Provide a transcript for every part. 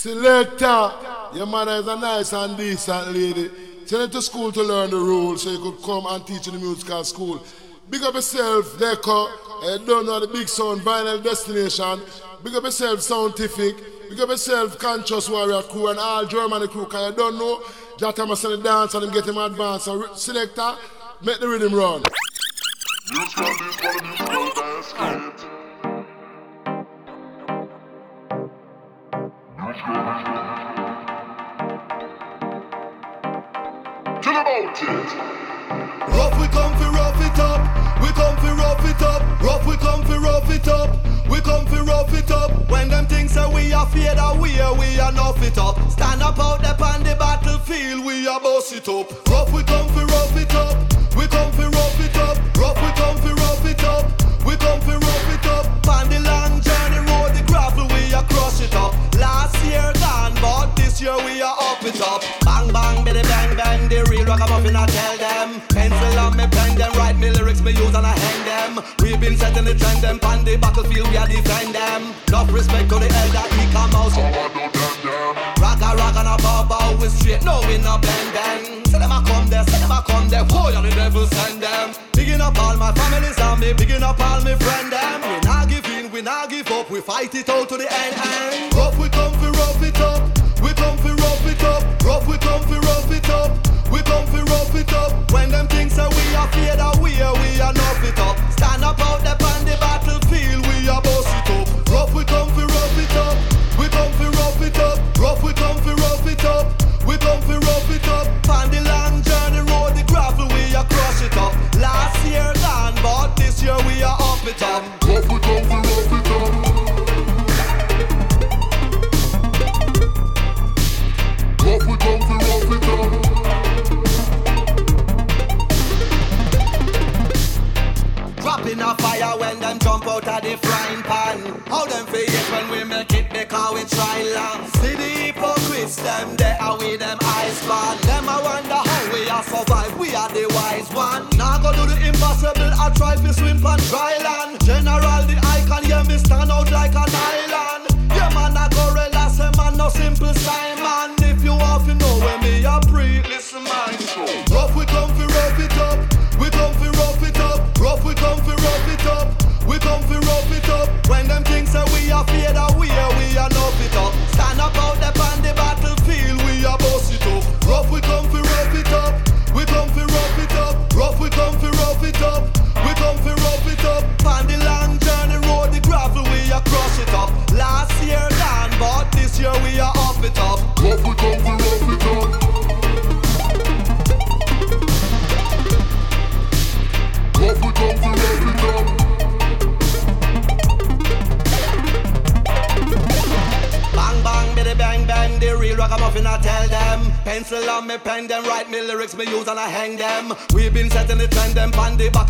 Selector, your mother is a nice and decent lady. Send her to school to learn the rules so you could come and teach in the musical school. Big up yourself, Deco. I don't know the big sound, vinyl destination. Big up yourself, scientific. Big up yourself, conscious warrior crew and all Germany crew. Cause I don't know, Jata must send the dance and them get him advanced. So selector, make the rhythm run. Rough we come rough it up, we come rough it up. Rough we come rough it up, we come rough it up. When them things say we are fear that we are, we are nuff it up. Stand up out there on the battlefield, we are boss it up. Rough we come fi ragamuffin I tell them. Pencil on me pen them, write me lyrics me use and I hang them. We've been setting the trend them, on the battlefield we are defend them. Enough respect to the elder, he come out. So I do them them. Rock a rock and a bow bow we straight, no we no bend bend. Say them a come there, say them a come there. Whoa, you the devil send them. Bigging up all my families and me, bigging up all my friend them. We not give in, we not give up, we fight it out to the end. end. We are fear that we are, we are nuff it up.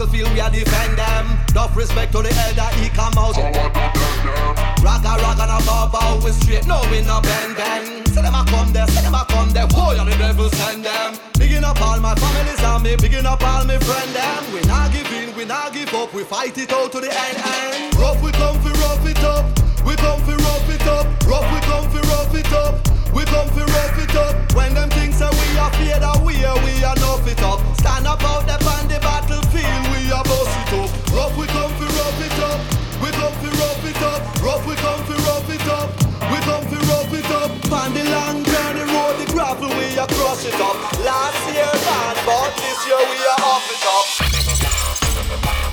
Battlefield we are defend them. Enough respect to the elder, he come out. So I do them them. Rock a rock and a bow bow we straight, no we no bend bend. Say them a come there, say them a come there. Whoa, you the devil send them. Bigging up all my families and me, bigging up all my friend them. We not give in, we not give up, we fight it out to the end. end. Rough we come fi rough it up. We come fi rough it up, rough we come fi rough it up. We come fi rough it up. When them things say we are fear that we are, we are nuff it up. Stand up out there on the battlefield, are boss it up. Rough we come fi rough it up. We come fi rough it up. Rough we come fi rough it up. We come fi rough it up. On the long journey road, the gravel we are crush it up. Last year gone, but this year we are off it up.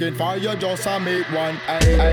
Looking for you just a make one. Aye, aye,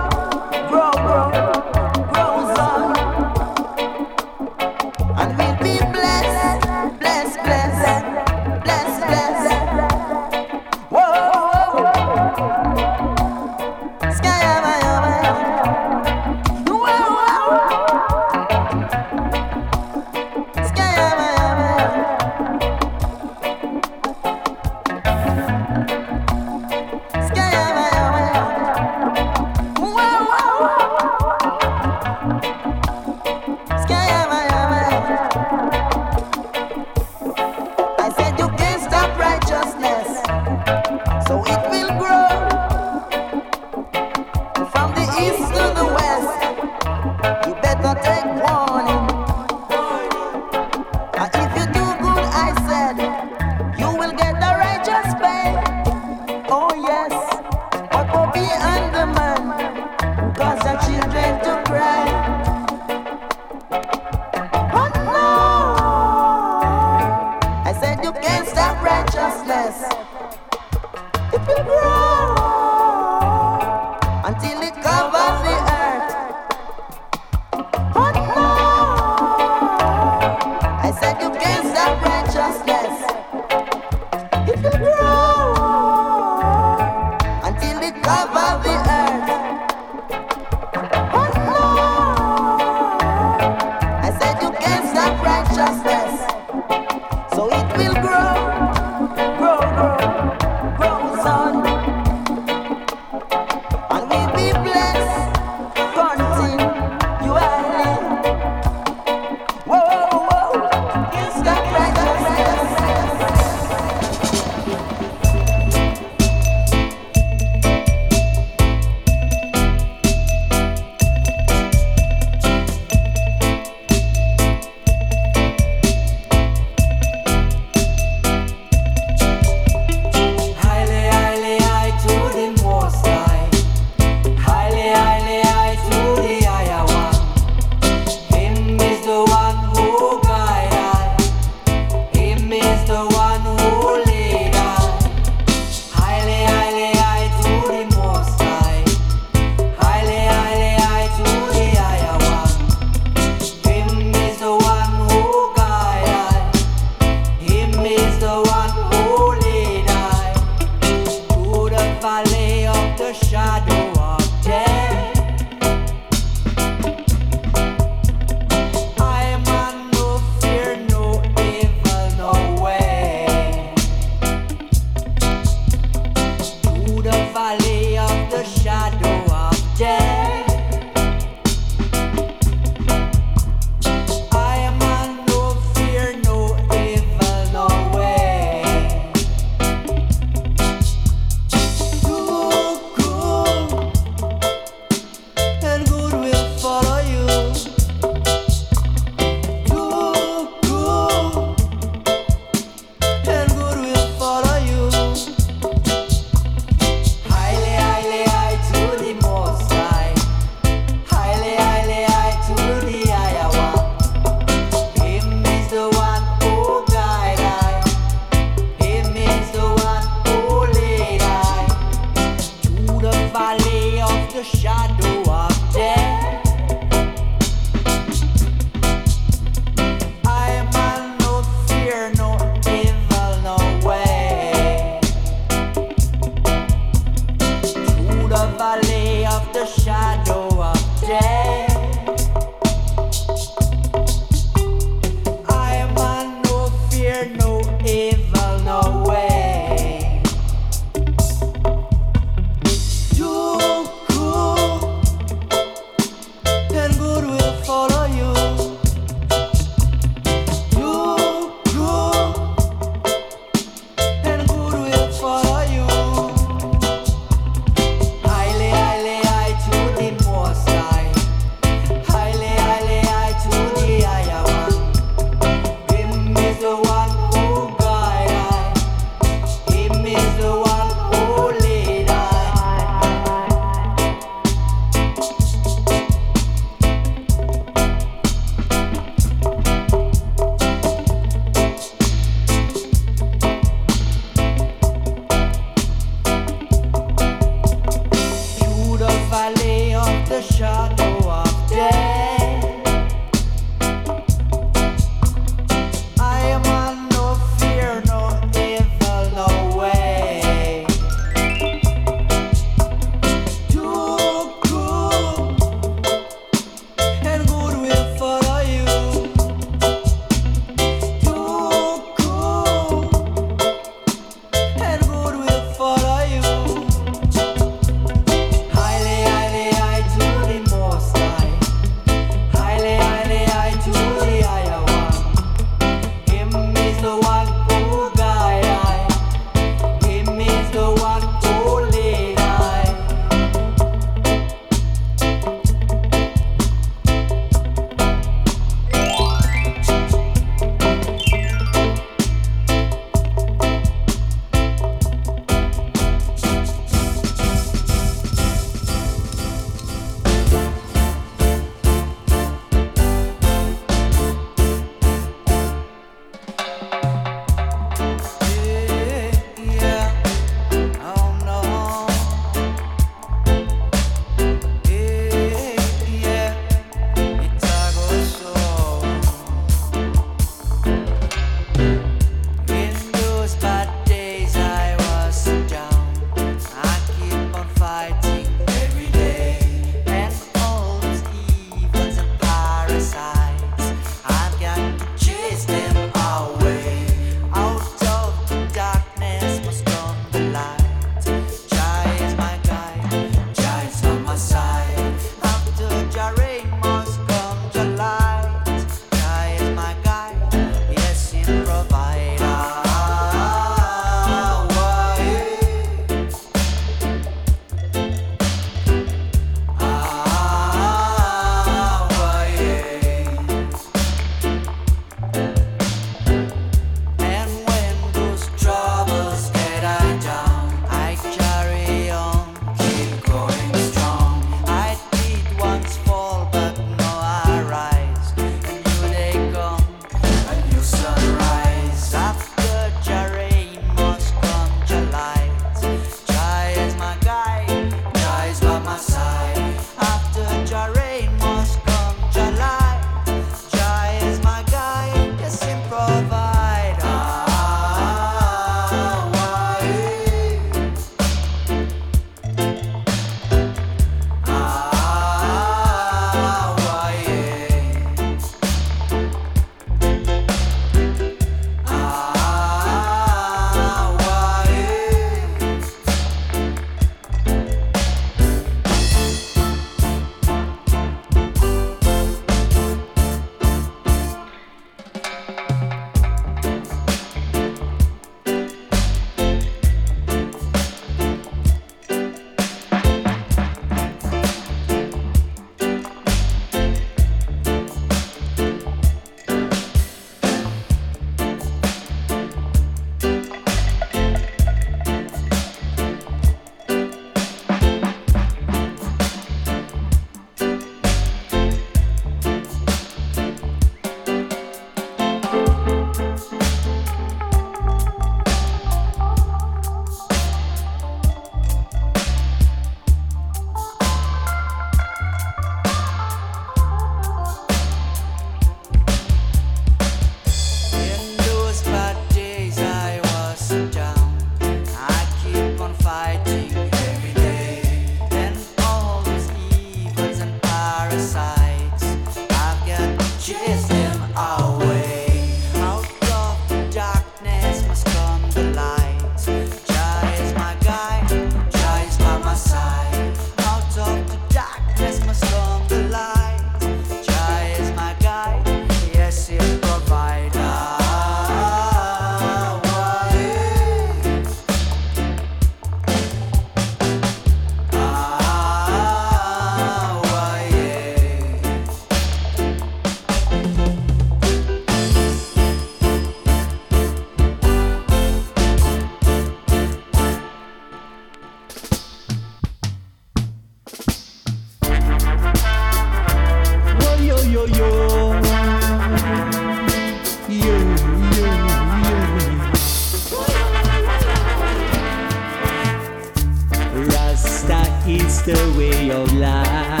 of life.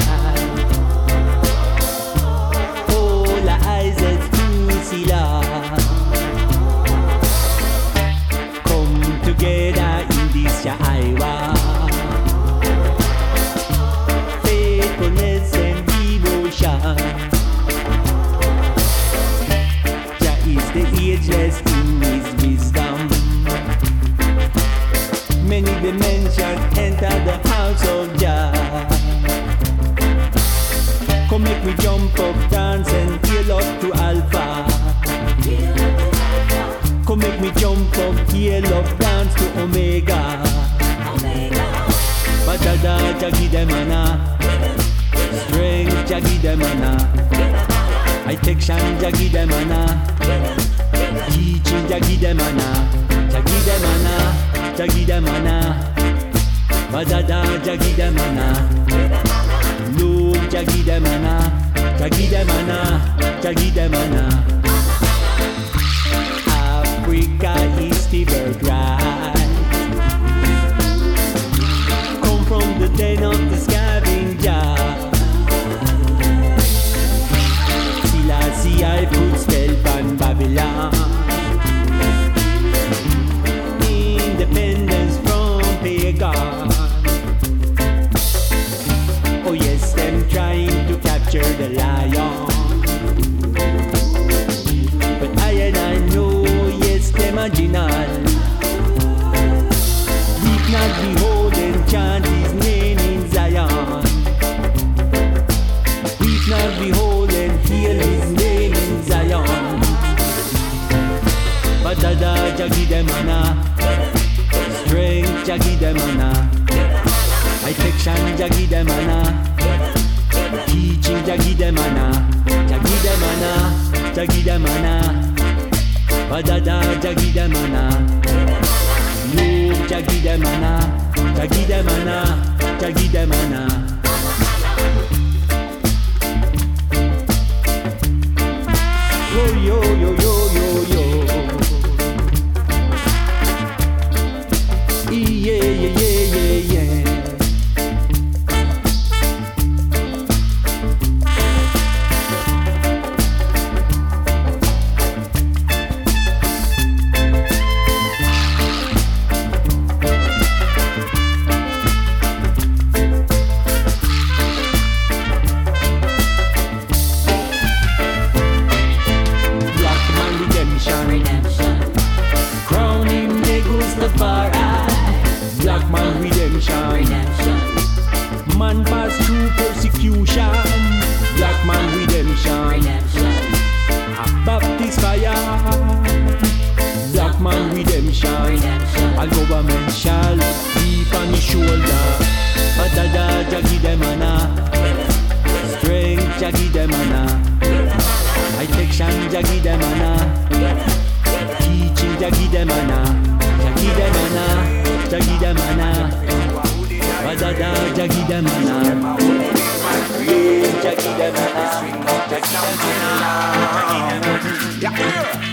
marginal. We cannot behold and chant his name in Zion. We not behold and hear his name in Zion. Badada jagidemana, strength jagidemana, affection jagidemana, teaching jagidemana, jagidemana, jagidemana. jagidemana. バダダジャギダマナ。ージャギジャギジャギ Jagidemana, Jagidemana, Jagidemana, Bazada, Jagidemana, Jagidemana, Jagidemana,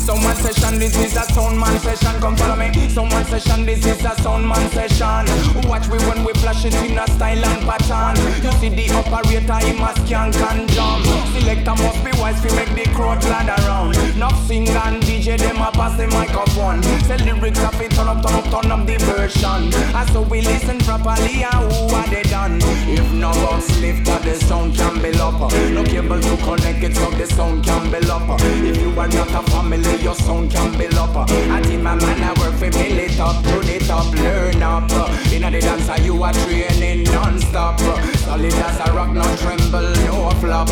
Someone session, this is a sound man session. Come follow me. Someone session, this is a sound man session. Watch we when we flash it in a style and pattern. You see the operator, he must can can jump. Selector must be wise we make the crowd land around. Not sing and DJ, them a pass the microphone. Say lyrics up, it turn up, turn up, turn up the version. And so we listen properly, and who are they done? If no box lift, the sound can be up. No cable to connect it, so the sound can be up. If you are not a family, your sound can be up. I think my man I work for build it up, put it up, learn up. In the dancer you are training non-stop. Solid as a rock, no tremble, no flop.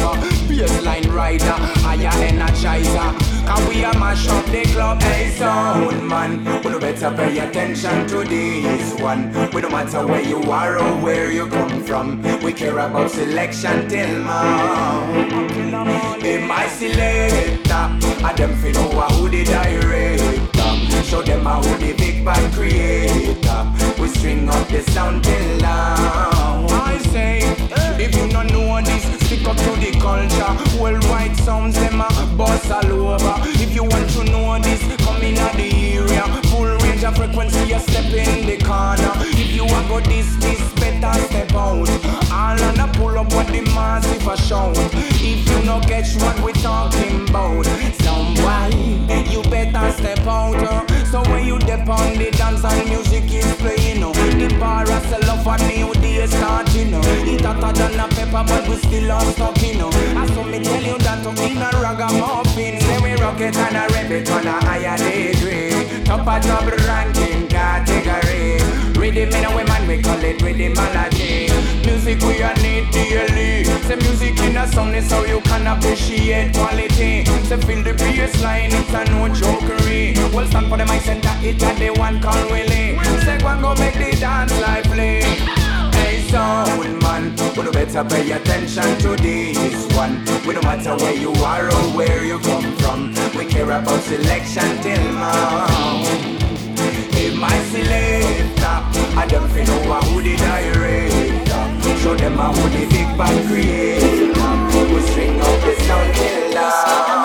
Baseline rider, higher energizer. And we a mash up the club, hey sound man. We no better pay attention to this one. We no matter where you are or where you come from. We care about selection till morn. In my selector, I them fi know who the director. Show them how the big band creator. We string up the sound till now. I say, if you don't know this, stick up to the culture. Worldwide sounds them a bust all over. If you want to know this, come in at the area. Full range of frequency, you step in the corner. If you want go this, this better step out. All on a pull up what the massive a shout. If you no catch what we talking about, somebody you better step out. So when you dip on the dance and music is playing, the bar a sell off a new day starting. Uh. It hotter than a pepper, but we still are stuck in. Uh. I saw me tell you that to in a ragamuffin, say we rock it and a rap it on a higher degree. Top of top ranking category. Rhythm in a woman, we call it rhythmology. Music we a need daily. Say music in a sound is how you can appreciate quality. Say feel the bass line, it's a no jokery. Well stand for the mic center, it a the one call Willie. Say one go make the dance lively. Sound man, we no better pay attention to this one. We no matter where you are or where you come from. We care about selection till now be my selector. I don't feel know who the director. Show them how the big band creator. We string up the sound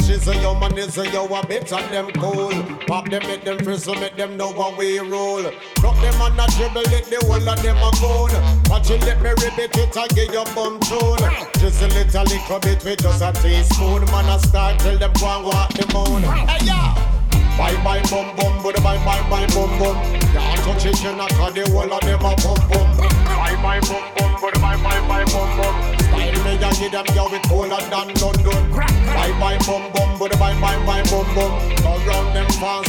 killer. and them cool. Pop them, make them frizzle, make them know how we roll. Rock them and a dribble it, the whole of them a gold. Watch you let me repeat it and get your bum tune. Just a little, bit with just a teaspoon. Man, I start till them go and walk the moon. Hey, yeah. Bye bye bum bum, but bye bye bye bum bum. Can't touch it, you knock the whole of them a bum bum. Bye bye bum bum, but bye bye bye bum bum. Me and give them yo with colder than London. Bye bye bum bum, but bye bye bye bum bum. Go round them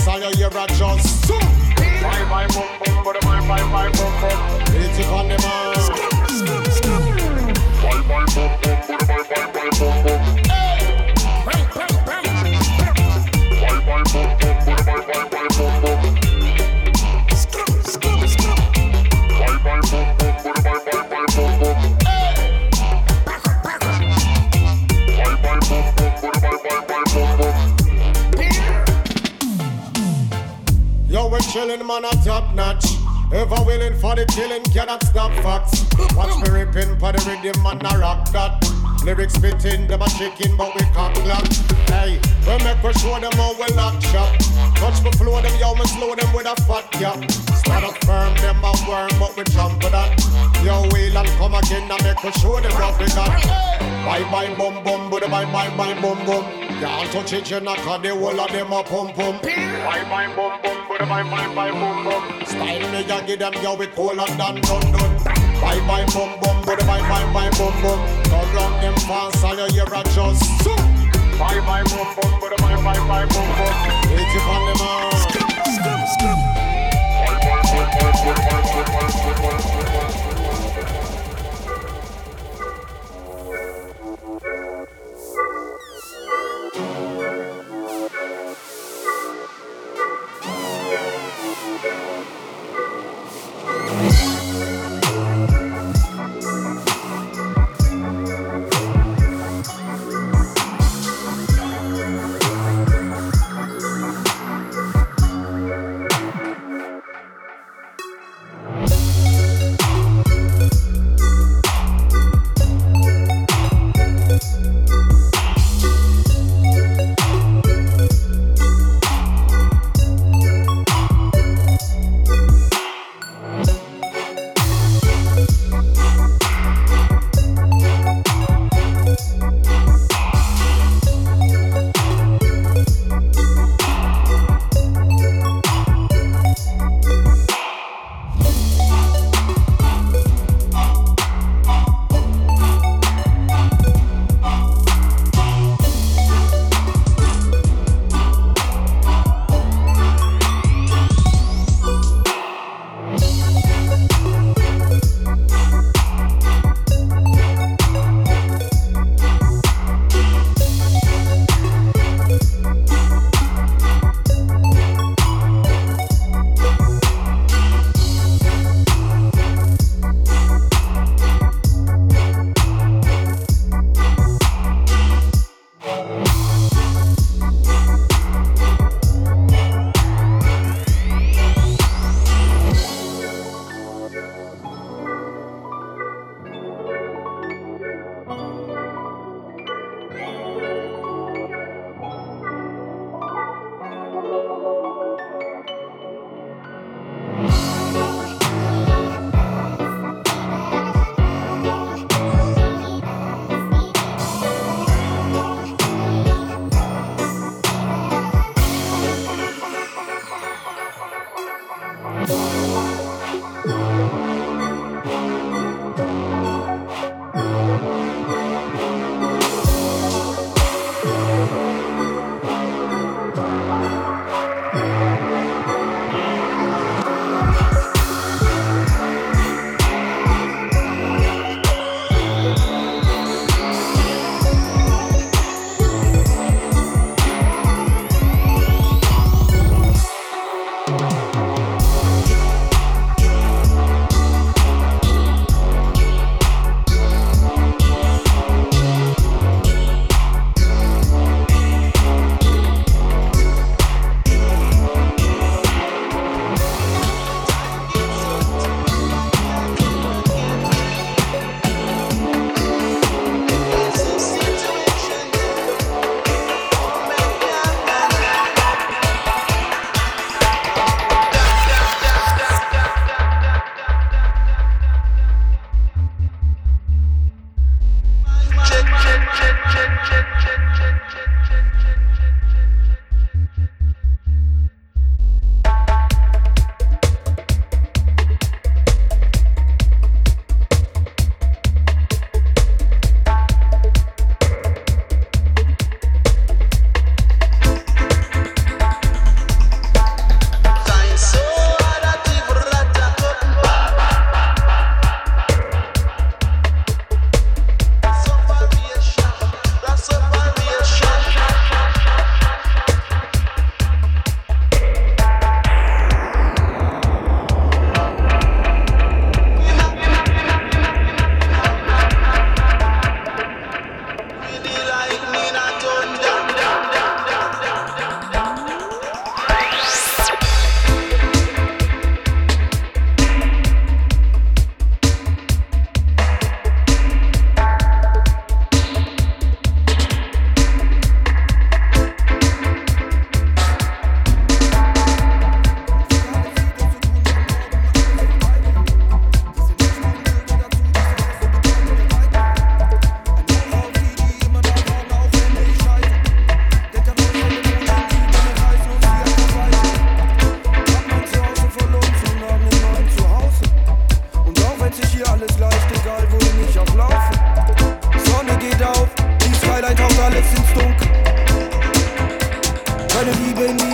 and you hear a just. Bye bye bum bum, but bye bye bye bum bum. Hit it on the man. Bye bye bum bum, but bye bye bye bum bum. Yo, we're chillin', man, a top notch. Ever willing for the killing, cannot stop facts. Watch me ripping for the rhythm, man, a rock that. Lyrics spitting, them a chicken, but we cock lock. Hey, we make we show them how we lock shop. Touch me flow them, yo, me slow them with a fat cap. Start up firm, them a worm, but we jump for that. Yo, wheel and come again, and make we show them what we got. Bye bye, bum bum, but bye bye bye, bum bum. Can't touch it, you knock the whole of them a pum pum. Bye bye, bum bum, but bye bye bye, bum bum. Style me, ya give them, yo, we colder than London. Bye bye, bum bum, but bye bye bye, bum bum. Come round them fast, and you hear a just. Bye bye, bum bum, but bye bye bye, bum bum. Hit it on the man. Bye bye, bye bye, bye bye, bye bye, bye bye, bye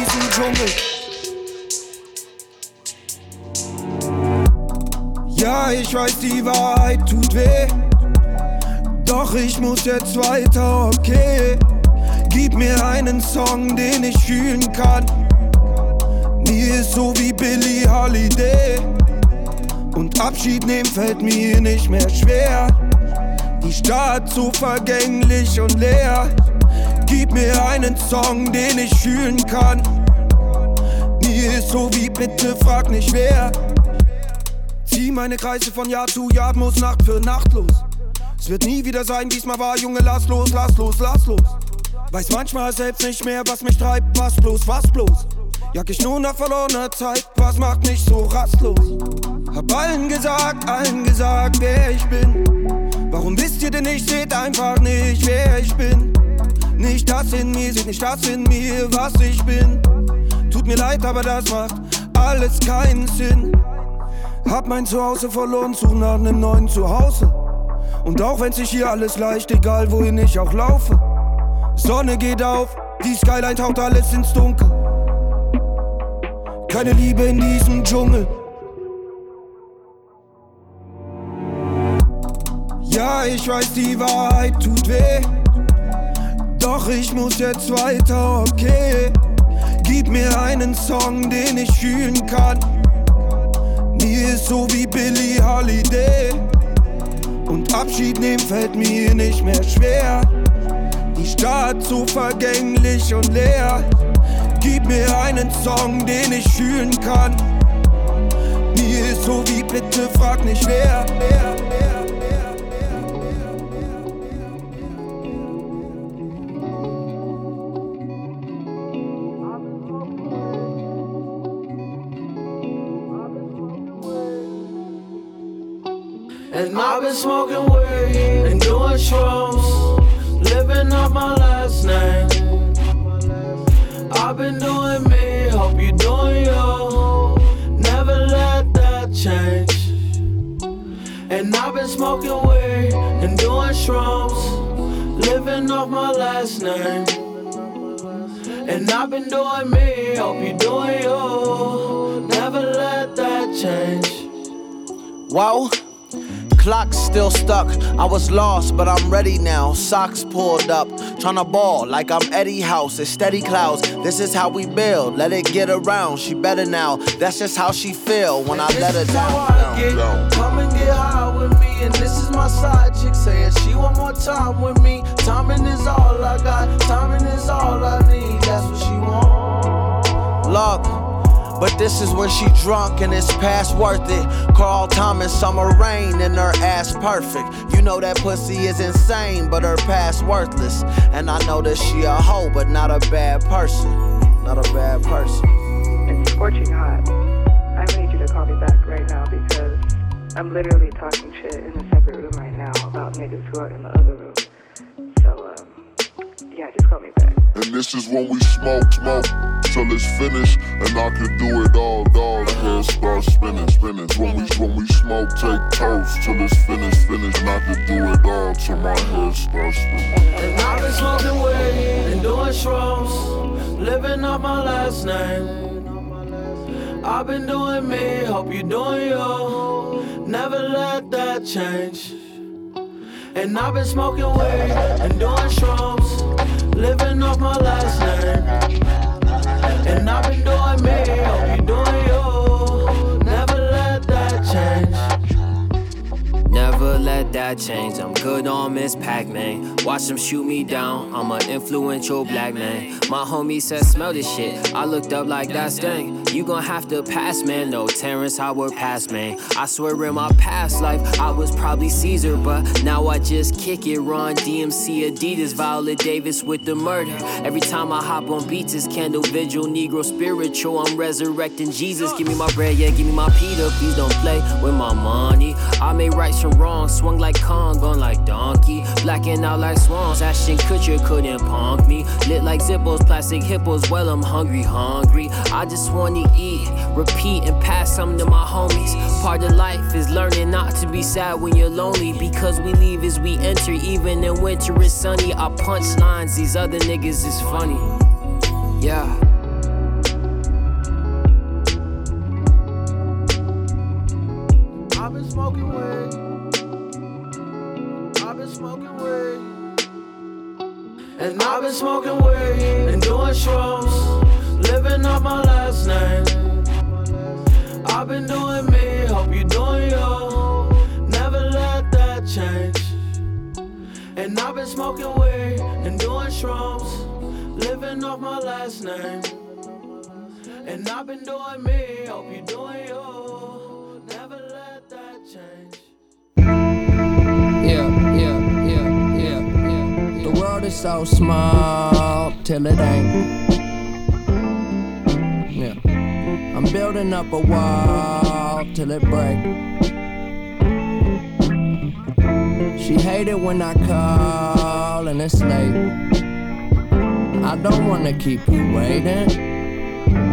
bye. Dschungel. Ja, ich weiß, die Wahrheit tut weh. Doch ich muss jetzt weiter, okay. Gib mir einen Song, den ich fühlen kann. Mir ist so wie Billie Holiday. Und Abschied nehmen fällt mir nicht mehr schwer. Die Stadt so vergänglich und leer. Gib mir einen Song, den ich fühlen kann. Mir ist so wie bitte frag nicht wer. Zieh meine Kreise von Jahr zu Jahr, muss Nacht für Nacht los. Es wird nie wieder sein, diesmal war Junge, lass los, lass los, lass los. Weiß manchmal selbst nicht mehr, was mich treibt, was bloß, was bloß. Jag ich nur nach verlorener Zeit, was macht mich so rastlos? Hab allen gesagt, allen gesagt, wer ich bin. Warum wisst ihr denn nicht, seht einfach nicht, wer ich bin? Nicht das in mir, seht nicht das in mir, was ich bin. Tut mir leid, aber das macht alles keinen Sinn. Hab mein Zuhause verloren, such nach einem neuen Zuhause. Und auch wenn sich hier alles leicht, egal wohin ich auch laufe. Sonne geht auf, die Skyline taucht alles ins Dunkel. Keine Liebe in diesem Dschungel. Ja, ich weiß, die Wahrheit tut weh. Doch ich muss jetzt weiter, okay. Gib mir einen Song, den ich fühlen kann. Mir ist so wie Billie Holiday. Und Abschied nehmen fällt mir nicht mehr schwer. Die Stadt so vergänglich und leer. Gib mir einen Song, den ich fühlen kann. Mir ist so wie bitte frag nicht wer. wer, been smoking weed and doing shrooms, living off my last name. I've been doing me, hope you doing you. Never let that change. And I've been smoking weed and doing shrooms, living off my last name. And I've been doing me, hope you doing you. Never let that change. Wow. Clock still stuck. I was lost, but I'm ready now. Socks pulled up, tryna ball like I'm Eddie House. It's steady clouds. This is how we build. Let it get around. She better now. That's just how she feel when I let her This is how down. I down, get. down. Come and get high with me, and this is my side chick saying she want more time with me. Timing is all I got, timing is all I need. That's what she want. Look. But this is when she drunk and it's past worth it. Carl Thomas, summer rain, and her ass perfect. You know that pussy is insane, but her past worthless. And I know that she a hoe, but not a bad person. Not a bad person. It's scorching hot. I need you to call me back right now because I'm literally talking shit in a separate room right now about niggas who are in the other room. So, um, yeah, just call me back. And this is when we smoke, smoke till it's finished, and I can do it all, all. The head starts spinning, spinning. When we when we smoke, take toast till it's finished, finished, and I can do it all till my head starts spinning. And I've been smoking weed and doing shrooms, living off my last name. I've been doing me, hope you doing you. Never let that change. And I've been smoking weed and doing shrooms, living off my last name. That change. Never let that change. I'm good on Miss Pac Man. Watch them shoot me down. I'm an influential black man. My homie said, Smell this shit. I looked up like that dang. You gon' have to pass, man. No, Terrence Howard pass, man. I swear in my past life, I was probably Caesar, but now I just kick it. Run DMC Adidas, Viola Davis with the murder. Every time I hop on beats, it's candle vigil, Negro spiritual. I'm resurrecting Jesus. Give me my bread, yeah, give me my Peter. Please don't play with my money. I made rights from wrong, swung like Kong, gone like donkey. Blacking out like swans, Ashton Kutcher couldn't punk me. Lit like Zippos, plastic hippos, well, I'm hungry, hungry. I just wanna eat, repeat, and pass some to my homies. Part of life is learning not to be sad when you're lonely. Because we leave as we enter, even in winter it's sunny. I punch lines, these other niggas is funny. Yeah. I've been smoking weed. I've been smoking weed. And I've been smoking weed and doing shrooms living up my last name. I've been doing me, hope you doing you. Never let that change. And I've been smoking weed and doing shrooms, living off my last name. And I've been doing me, hope you doing you. Never let that change. Yeah, yeah, yeah, yeah, yeah. The world is so small till it ain't. I'm building up a wall till it break. She hated when I call and it's late. I don't wanna keep you waiting.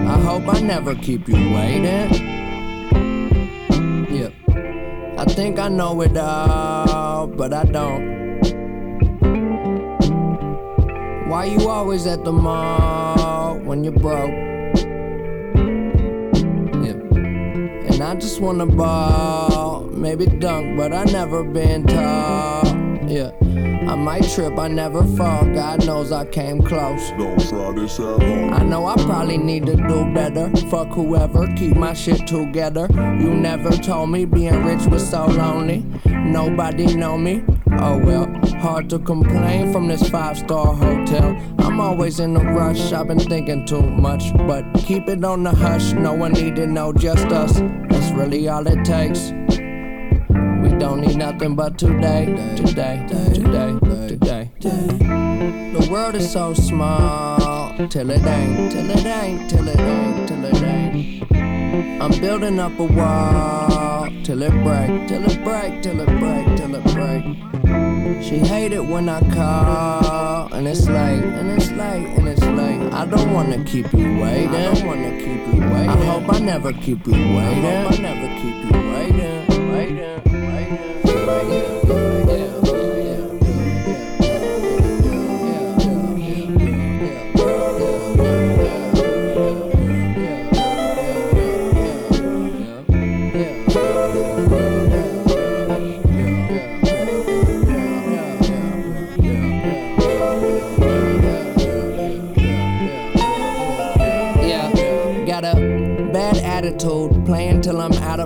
I hope I never keep you waiting. Yeah. I think I know it all, but I don't. Why you always at the mall when you're broke? And I just wanna ball, maybe dunk, but I never been tall. Yeah. I might trip, I never fall. God knows I came close. Don't try this at home. I know I probably need to do better. Fuck whoever, keep my shit together. You never told me being rich was so lonely. Nobody know me. Oh well, hard to complain from this five star hotel. I'm always in a rush, I've been thinking too much. But keep it on the hush, no one need to know, just us. That's really all it takes. We don't need nothing but today, today, today, today. The world is so small till it ain't, till it ain't, till it ain't, till it ain't. I'm building up a wall till it break, till it break, till it break, till it break. She hate it when I call and it's late, and it's late, and it's late. I don't wanna keep you waiting. I don't wanna keep you waiting. I hope I never keep you waiting. I hope I never keep you waiting,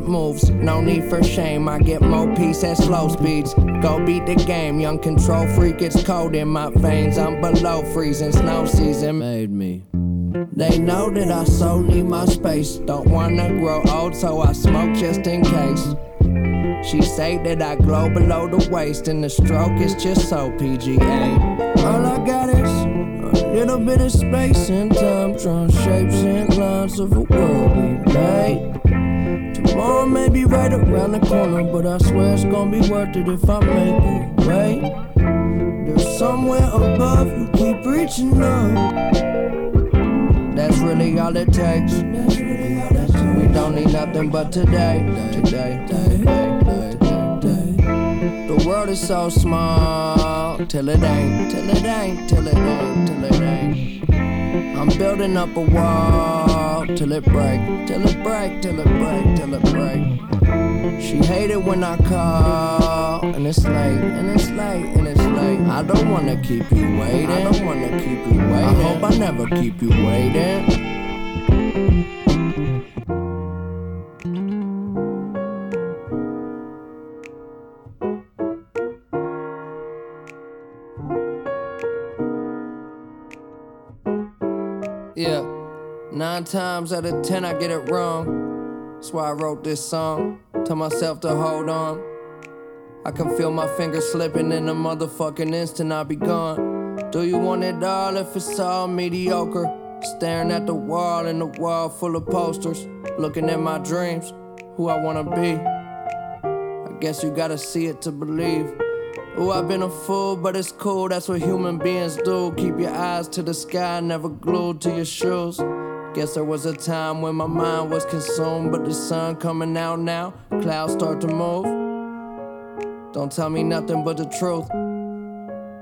moves. No need for shame, I get more peace at slow speeds. Go beat the game, young control freak, it's cold in my veins. I'm below freezing, snow season made me. They know that I so need my space. Don't wanna grow old, so I smoke just in case. She say that I glow below the waist, and the stroke is just so PGA. All I got is a little bit of space and time, drawing shapes and lines of a world we made. Tomorrow may be right around the corner, but I swear it's gonna be worth it if I make it wait. There's somewhere above you keep reaching up. That's really all it takes. We don't need nothing but today, today, today, today, today. The world is so small till it ain't, till it ain't, till it ain't, till it ain't. I'm building up a wall till it break, till it break, till it break, till it break. She hated when I call, and it's late, and it's late, and it's late. I don't wanna keep you waiting. I don't wanna keep you waiting. I hope I never keep you waiting. Nine times out of ten I get it wrong. That's why I wrote this song. Tell myself to hold on. I can feel my fingers slipping in a motherfucking instant I'll be gone. Do you want it all if it's all mediocre? Staring at the wall and the wall full of posters. Looking at my dreams, who I wanna be. I guess you gotta see it to believe. Ooh, I've been a fool, but it's cool, that's what human beings do. Keep your eyes to the sky, never glued to your shoes. Guess there was a time when my mind was consumed, but the sun coming out now, clouds start to move. Don't tell me nothing but the truth.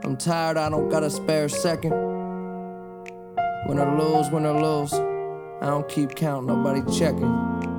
I'm tired, I don't got a spare second. When I lose, when I lose, I don't keep count, nobody checking.